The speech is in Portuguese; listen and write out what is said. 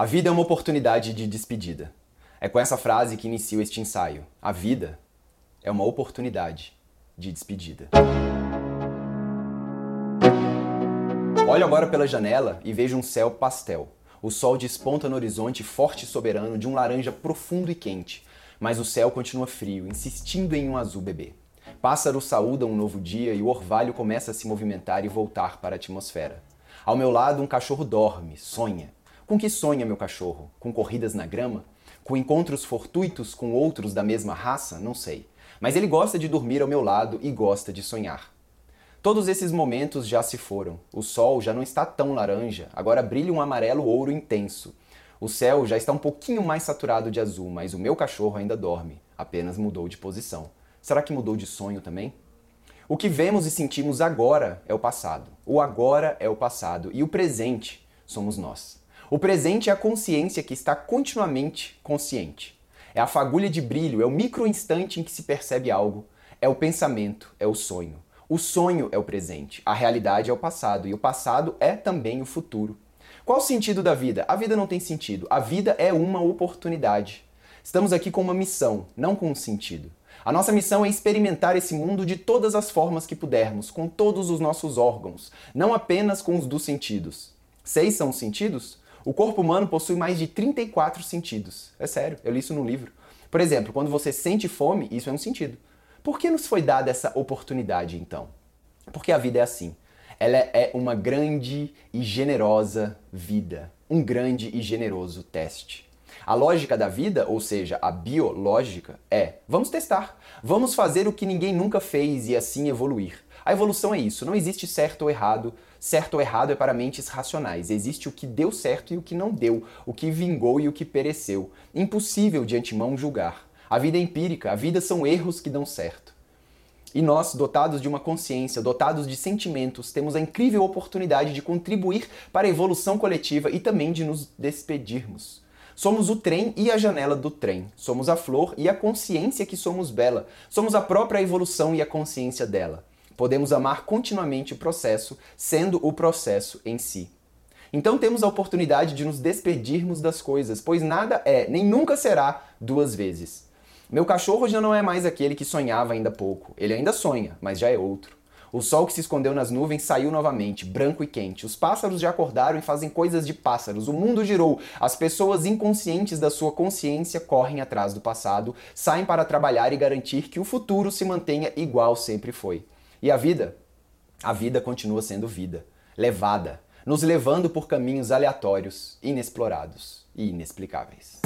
A vida é uma oportunidade de despedida. É com essa frase que inicio este ensaio. A vida é uma oportunidade de despedida. Olho agora pela janela e vejo um céu pastel. O sol desponta no horizonte forte e soberano de um laranja profundo e quente, mas o céu continua frio, insistindo em um azul bebê. Pássaros saúdam um novo dia e o orvalho começa a se movimentar e voltar para a atmosfera. Ao meu lado, um cachorro dorme, sonha. Com que sonha meu cachorro? Com corridas na grama? Com encontros fortuitos com outros da mesma raça? Não sei. Mas ele gosta de dormir ao meu lado e gosta de sonhar. Todos esses momentos já se foram. O sol já não está tão laranja, agora brilha um amarelo ouro intenso. O céu já está um pouquinho mais saturado de azul, mas o meu cachorro ainda dorme, apenas mudou de posição. Será que mudou de sonho também? O que vemos e sentimos agora é o passado. O agora é o passado e o presente somos nós. O presente é a consciência que está continuamente consciente. É a fagulha de brilho, é o micro instante em que se percebe algo. É o pensamento, é o sonho. O sonho é o presente, a realidade é o passado e o passado é também o futuro. Qual o sentido da vida? A vida não tem sentido. A vida é uma oportunidade. Estamos aqui com uma missão, não com um sentido. A nossa missão é experimentar esse mundo de todas as formas que pudermos, com todos os nossos órgãos, não apenas com os dos sentidos. Seis são os sentidos? O corpo humano possui mais de 34 sentidos. É sério, eu li isso no livro. Por exemplo, quando você sente fome, isso é um sentido. Por que nos foi dada essa oportunidade então? Porque a vida é assim. Ela é uma grande e generosa vida, um grande e generoso teste. A lógica da vida, ou seja, a biológica, é: vamos testar, vamos fazer o que ninguém nunca fez e assim evoluir. A evolução é isso, não existe certo ou errado. Certo ou errado é para mentes racionais. Existe o que deu certo e o que não deu, o que vingou e o que pereceu. Impossível de antemão julgar. A vida é empírica, a vida são erros que dão certo. E nós, dotados de uma consciência, dotados de sentimentos, temos a incrível oportunidade de contribuir para a evolução coletiva e também de nos despedirmos. Somos o trem e a janela do trem. Somos a flor e a consciência que somos bela. Somos a própria evolução e a consciência dela. Podemos amar continuamente o processo, sendo o processo em si. Então temos a oportunidade de nos despedirmos das coisas, pois nada é, nem nunca será, duas vezes. Meu cachorro já não é mais aquele que sonhava ainda pouco. Ele ainda sonha, mas já é outro. O sol que se escondeu nas nuvens saiu novamente, branco e quente. Os pássaros já acordaram e fazem coisas de pássaros. O mundo girou. As pessoas inconscientes da sua consciência correm atrás do passado, saem para trabalhar e garantir que o futuro se mantenha igual sempre foi. E a vida? A vida continua sendo vida, levada, nos levando por caminhos aleatórios, inexplorados e inexplicáveis.